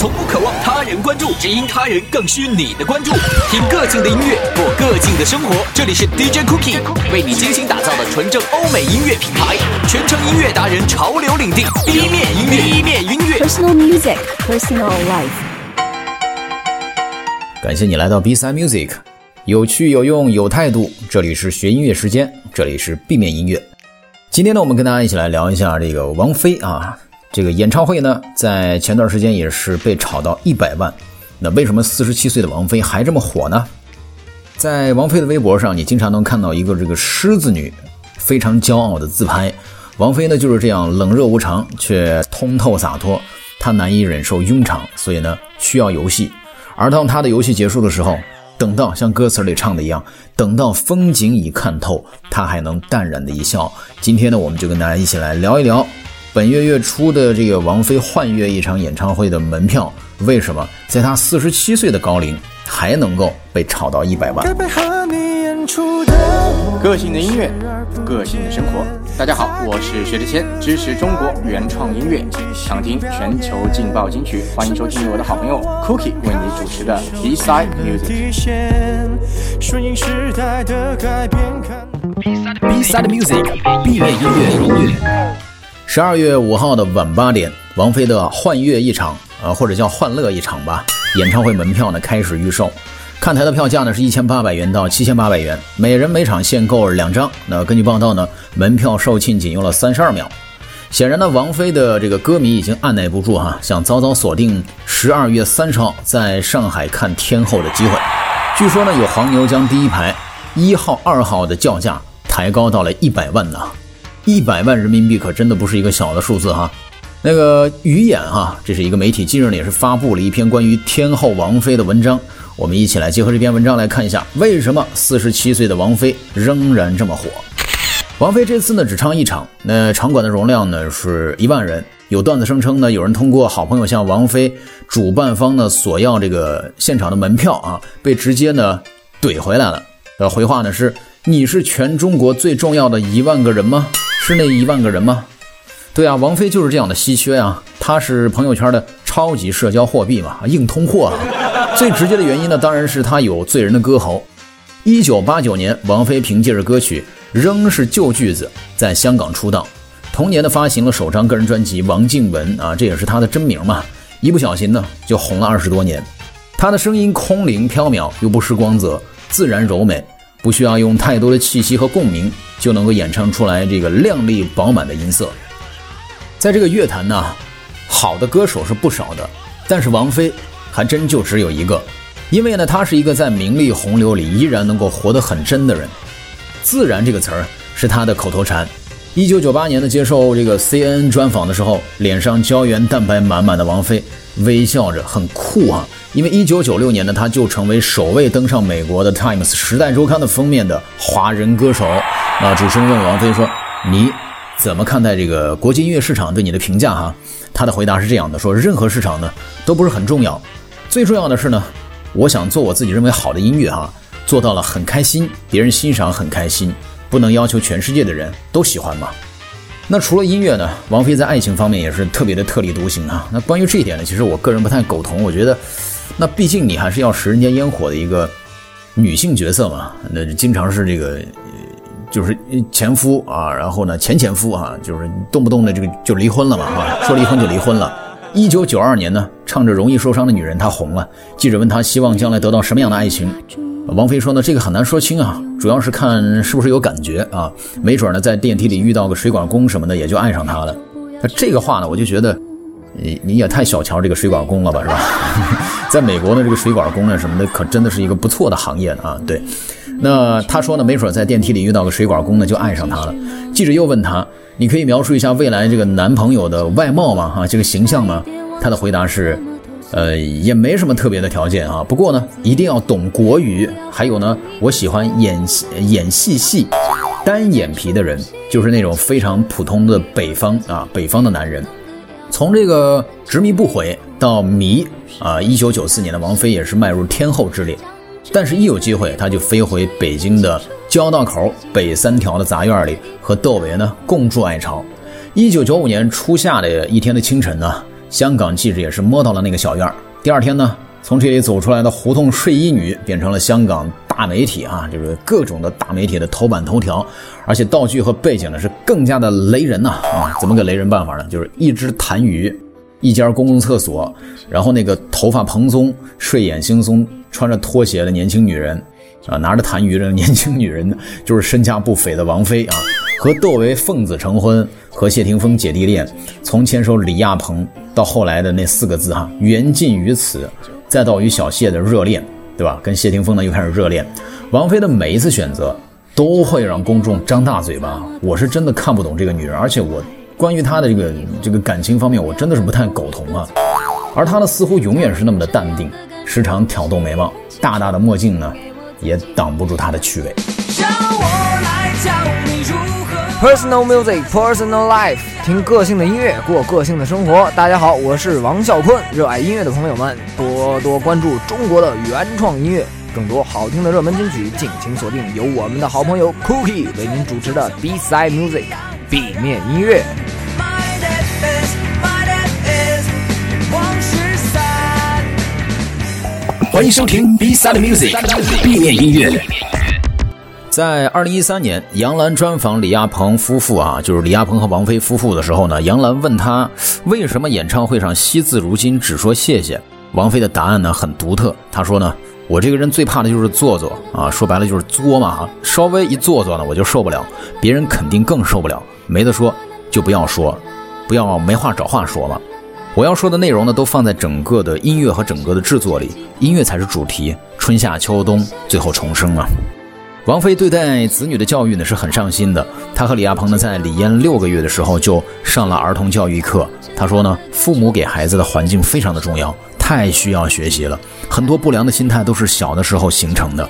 从不渴望他人关注，只因他人更需你的关注。听个性的音乐，过个性的生活。这里是 DJ Cookie 为你精心打造的纯正欧美音乐品牌，全程音乐达人潮流领地，B 面音乐，B 面音乐。Personal music, personal life. 感谢你来到 B Side Music，有趣有用有态度。这里是学音乐时间，这里是 B 面音乐。今天呢，我们跟大家一起来聊一下这个王菲啊，这个演唱会呢，在前段时间也是被炒到一百万。那为什么四十七岁的王菲还这么火呢？在王菲的微博上，你经常能看到一个这个狮子女非常骄傲的自拍。王菲呢就是这样冷热无常，却通透洒脱。她难以忍受庸常，所以呢需要游戏。而当她的游戏结束的时候，等到像歌词里唱的一样，等到风景已看透，她还能淡然的一笑。今天呢，我们就跟大家一起来聊一聊本月月初的这个王菲幻乐一场演唱会的门票，为什么在她四十七岁的高龄还能够被炒到一百万？个性的音乐，个性的生活。大家好，我是薛之谦，支持中国原创音乐，想听全球劲爆金曲，欢迎收听我的好朋友 Cookie 为你主持的 B Side Music。顺应时代的改变，看 B Side Music，B 面音乐。十二月五号的晚八点，王菲的幻乐一场，啊，或者叫欢乐一场吧，演唱会门票呢开始预售。看台的票价呢是一千八百元到七千八百元，每人每场限购两张。那根据报道呢，门票售罄仅用了三十二秒。显然呢，王菲的这个歌迷已经按耐不住哈，想早早锁定十二月三十号在上海看天后的机会。据说呢，有黄牛将第一排一号、二号的叫价抬高到了一百万呢。一百万人民币可真的不是一个小的数字哈。那个鱼眼哈，这是一个媒体，近日呢也是发布了一篇关于天后王菲的文章。我们一起来结合这篇文章来看一下，为什么四十七岁的王菲仍然这么火。王菲这次呢只唱一场，那场馆的容量呢是一万人。有段子声称呢，有人通过好朋友向王菲主办方呢索要这个现场的门票啊，被直接呢怼回来了。呃，回话呢是：你是全中国最重要的一万个人吗？是那一万个人吗？对啊，王菲就是这样的稀缺啊，她是朋友圈的超级社交货币嘛，硬通货啊。最直接的原因呢，当然是她有醉人的歌喉。一九八九年，王菲凭借着歌曲《仍是旧句子》在香港出道，同年呢发行了首张个人专辑《王静文》啊，这也是她的真名嘛。一不小心呢就红了二十多年。她的声音空灵飘渺，又不失光泽，自然柔美，不需要用太多的气息和共鸣就能够演唱出来这个亮丽饱满的音色。在这个乐坛呢，好的歌手是不少的，但是王菲还真就只有一个，因为呢，她是一个在名利洪流里依然能够活得很真的人。自然这个词儿是她的口头禅。一九九八年的接受这个 CNN 专访的时候，脸上胶原蛋白满满的王菲微笑着，很酷啊！因为一九九六年呢，她就成为首位登上美国的 Times 时代周刊的封面的华人歌手。那主持人问王菲说：“你？”怎么看待这个国际音乐市场对你的评价？哈，他的回答是这样的：说任何市场呢都不是很重要，最重要的是呢，我想做我自己认为好的音乐，哈，做到了很开心，别人欣赏很开心，不能要求全世界的人都喜欢嘛。那除了音乐呢，王菲在爱情方面也是特别的特立独行啊。那关于这一点呢，其实我个人不太苟同，我觉得，那毕竟你还是要食人间烟火的一个女性角色嘛，那经常是这个。就是前夫啊，然后呢前前夫啊，就是动不动的这个就离婚了嘛啊，说离婚就离婚了。一九九二年呢，唱着《容易受伤的女人》，她红了。记者问她希望将来得到什么样的爱情，王菲说呢，这个很难说清啊，主要是看是不是有感觉啊，没准呢在电梯里遇到个水管工什么的，也就爱上他了。那这个话呢，我就觉得你你也太小瞧这个水管工了吧，是吧？在美国呢，这个水管工呢什么的，可真的是一个不错的行业呢啊，对。那他说呢，没准在电梯里遇到个水管工呢，就爱上他了。记者又问他：“你可以描述一下未来这个男朋友的外貌吗？哈，这个形象吗？”他的回答是：“呃，也没什么特别的条件啊，不过呢，一定要懂国语。还有呢，我喜欢演戏演戏细、单眼皮的人，就是那种非常普通的北方啊，北方的男人。从这个执迷不悔到迷啊，一九九四年的王菲也是迈入天后之列。”但是，一有机会，他就飞回北京的交道口北三条的杂院里，和窦唯呢共筑爱巢。一九九五年初夏的一天的清晨呢，香港记者也是摸到了那个小院儿。第二天呢，从这里走出来的胡同睡衣女变成了香港大媒体啊，就是各种的大媒体的头版头条，而且道具和背景呢是更加的雷人呐啊！怎么个雷人办法呢？就是一只痰盂，一家公共厕所，然后那个头发蓬松、睡眼惺忪、穿着拖鞋的年轻女人啊，拿着痰盂的年轻女人，就是身价不菲的王菲啊，和窦唯奉子成婚，和谢霆锋姐弟恋，从牵手李亚鹏到后来的那四个字哈，缘尽于此，再到与小谢的热恋，对吧？跟谢霆锋呢又开始热恋，王菲的每一次选择都会让公众张大嘴巴。我是真的看不懂这个女人，而且我关于她的这个这个感情方面，我真的是不太苟同啊。而她呢，似乎永远是那么的淡定，时常挑逗眉毛，大大的墨镜呢，也挡不住她的趣味。Personal music, personal life，听个性的音乐，过个性的生活。大家好，我是王啸坤。热爱音乐的朋友们，多多关注中国的原创音乐，更多好听的热门金曲，敬请锁定由我们的好朋友 Cookie 为您主持的 B Side Music 地面音乐。欢迎收听 B Side Music B 面音乐。在二零一三年，杨澜专访李亚鹏夫妇啊，就是李亚鹏和王菲夫妇的时候呢，杨澜问他为什么演唱会上惜字如金，只说谢谢。王菲的答案呢很独特，她说呢，我这个人最怕的就是做作啊，说白了就是作嘛哈，稍微一做作呢我就受不了，别人肯定更受不了，没得说就不要说，不要没话找话说嘛。我要说的内容呢，都放在整个的音乐和整个的制作里，音乐才是主题，春夏秋冬，最后重生啊。王菲对待子女的教育呢是很上心的。她和李亚鹏呢在李嫣六个月的时候就上了儿童教育课。她说呢，父母给孩子的环境非常的重要，太需要学习了。很多不良的心态都是小的时候形成的。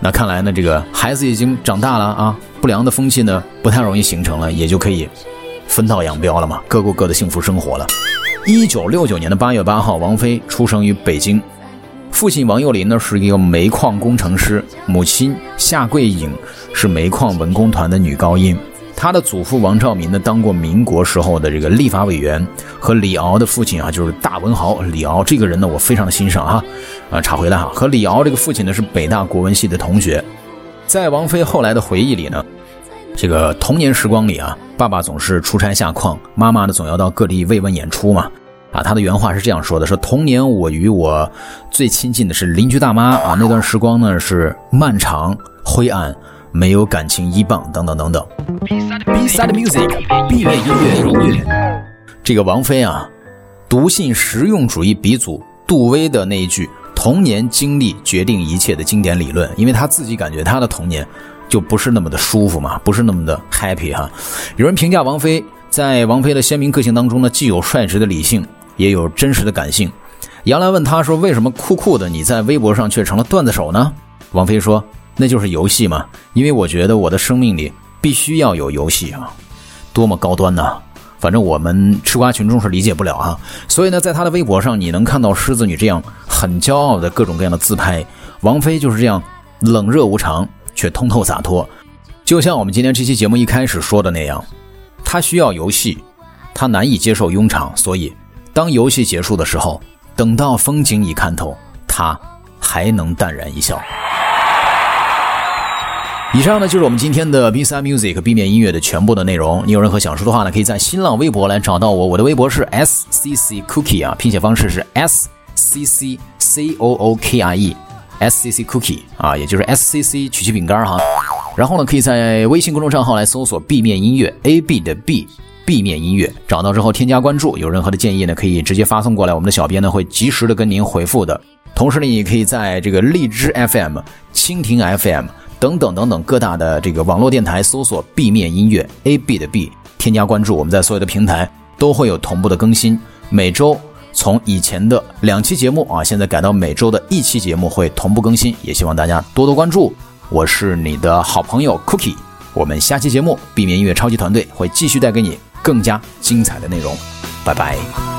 那看来呢，这个孩子已经长大了啊，不良的风气呢不太容易形成了，也就可以分道扬镳了嘛，各过各的幸福生活了。一九六九年的八月八号，王菲出生于北京。父亲王幼林呢是一个煤矿工程师，母亲夏桂颖是煤矿文工团的女高音。他的祖父王兆民呢当过民国时候的这个立法委员，和李敖的父亲啊就是大文豪李敖这个人呢我非常欣赏哈，啊查回来哈，和李敖这个父亲呢是北大国文系的同学。在王菲后来的回忆里呢，这个童年时光里啊，爸爸总是出差下矿，妈妈呢总要到各地慰问演出嘛。啊，他的原话是这样说的：说童年我与我最亲近的是邻居大妈啊，那段时光呢是漫长、灰暗，没有感情依傍等等等等。B Side Music B 面音乐。这个王菲啊，笃信实用主义鼻祖杜威的那一句“童年经历决定一切”的经典理论，因为他自己感觉他的童年就不是那么的舒服嘛，不是那么的 happy 哈。有人评价王菲，在王菲的鲜明个性当中呢，既有率直的理性。也有真实的感性。杨澜问他说：“为什么酷酷的你在微博上却成了段子手呢？”王菲说：“那就是游戏嘛，因为我觉得我的生命里必须要有游戏啊，多么高端呐！反正我们吃瓜群众是理解不了啊。所以呢，在她的微博上，你能看到狮子女这样很骄傲的各种各样的自拍，王菲就是这样冷热无常却通透洒脱。就像我们今天这期节目一开始说的那样，她需要游戏，她难以接受庸常，所以。”当游戏结束的时候，等到风景已看透，他还能淡然一笑。以上呢就是我们今天的 B Side Music B 面音乐的全部的内容。你有任何想说的话呢，可以在新浪微博来找到我，我的微博是 S C C Cookie 啊，拼写方式是 S C C C O O K I E，S C C Cookie 啊，也就是 S C C 曲奇饼干哈。然后呢，可以在微信公众账号来搜索 B 面音乐 A B 的 B。B 面音乐找到之后添加关注，有任何的建议呢，可以直接发送过来，我们的小编呢会及时的跟您回复的。同时呢，也可以在这个荔枝 FM、蜻蜓 FM 等等等等各大的这个网络电台搜索 B 面音乐 A B 的 B，添加关注，我们在所有的平台都会有同步的更新。每周从以前的两期节目啊，现在改到每周的一期节目会同步更新，也希望大家多多关注。我是你的好朋友 Cookie，我们下期节目 B 面音乐超级团队会继续带给你。更加精彩的内容，拜拜。